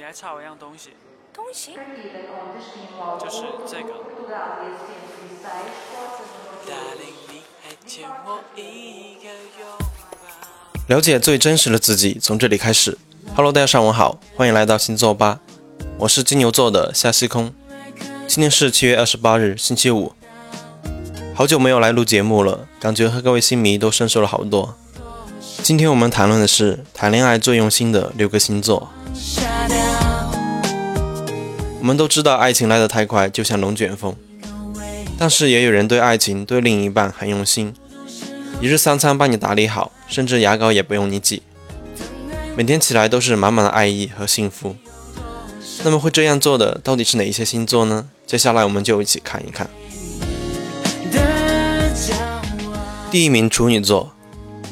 还差我一样东西，东西？就是这个。了解最真实的自己，从这里开始。Hello，大家上午好，欢迎来到星座吧，我是金牛座的夏西空。今天是七月二十八日，星期五。好久没有来录节目了，感觉和各位星迷都生疏了好多。今天我们谈论的是谈恋爱最用心的六个星座。我们都知道，爱情来得太快，就像龙卷风。但是也有人对爱情、对另一半很用心，一日三餐帮你打理好，甚至牙膏也不用你挤，每天起来都是满满的爱意和幸福。那么会这样做的到底是哪一些星座呢？接下来我们就一起看一看。第一名处女座，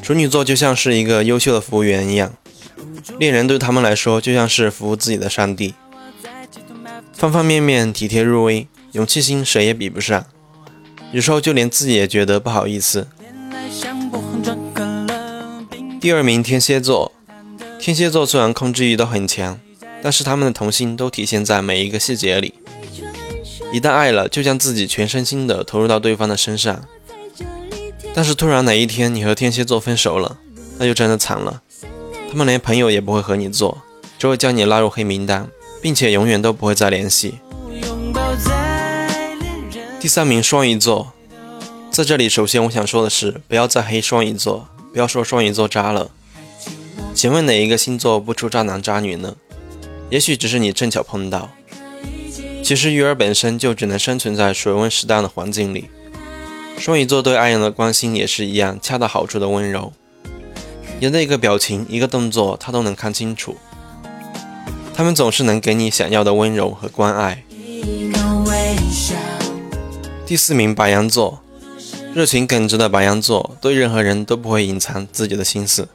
处女座就像是一个优秀的服务员一样，恋人对他们来说就像是服务自己的上帝。方方面面体贴入微，勇气心谁也比不上，有时候就连自己也觉得不好意思。第二名天蝎座，天蝎座虽然控制欲都很强，但是他们的童心都体现在每一个细节里。一旦爱了，就将自己全身心的投入到对方的身上。但是突然哪一天你和天蝎座分手了，那就真的惨了，他们连朋友也不会和你做，只会将你拉入黑名单。并且永远都不会再联系。第三名双鱼座，在这里首先我想说的是，不要再黑双鱼座，不要说双鱼座渣了。请问哪一个星座不出渣男渣女呢？也许只是你正巧碰到。其实鱼儿本身就只能生存在水温适当的环境里。双鱼座对爱人的关心也是一样，恰到好处的温柔，人的一个表情、一个动作，他都能看清楚。他们总是能给你想要的温柔和关爱。第四名，白羊座，热情耿直的白羊座，对任何人都不会隐藏自己的心思。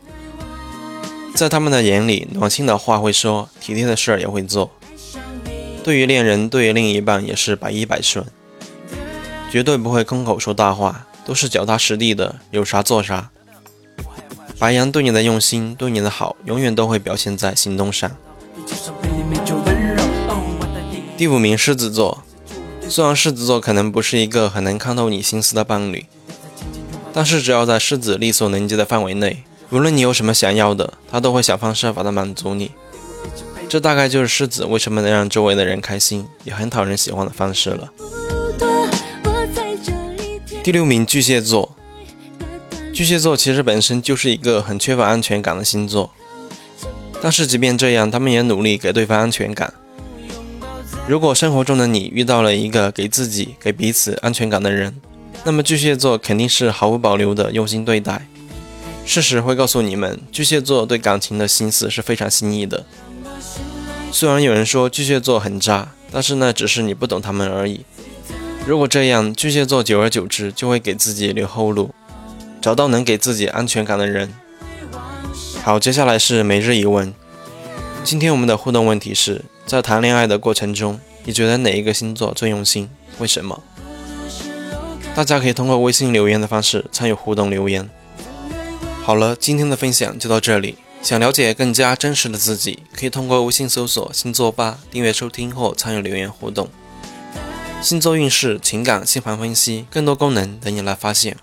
在他们的眼里，暖心的话会说，体贴的事儿也会做。对于恋人，对于另一半也是百依百顺，绝对不会空口说大话，都是脚踏实地的，有啥做啥。白羊对你的用心，对你的好，永远都会表现在行动上。第五名，狮子座。虽然狮子座可能不是一个很能看透你心思的伴侣，但是只要在狮子力所能及的范围内，无论你有什么想要的，他都会想方设法的满足你。这大概就是狮子为什么能让周围的人开心，也很讨人喜欢的方式了。第六名，巨蟹座。巨蟹座其实本身就是一个很缺乏安全感的星座，但是即便这样，他们也努力给对方安全感。如果生活中的你遇到了一个给自己、给彼此安全感的人，那么巨蟹座肯定是毫无保留的用心对待。事实会告诉你们，巨蟹座对感情的心思是非常细腻的。虽然有人说巨蟹座很渣，但是那只是你不懂他们而已。如果这样，巨蟹座久而久之就会给自己留后路，找到能给自己安全感的人。好，接下来是每日一问。今天我们的互动问题是。在谈恋爱的过程中，你觉得哪一个星座最用心？为什么？大家可以通过微信留言的方式参与互动留言。好了，今天的分享就到这里。想了解更加真实的自己，可以通过微信搜索“星座吧”订阅收听或参与留言互动。星座运势、情感、星盘分析，更多功能等你来发现。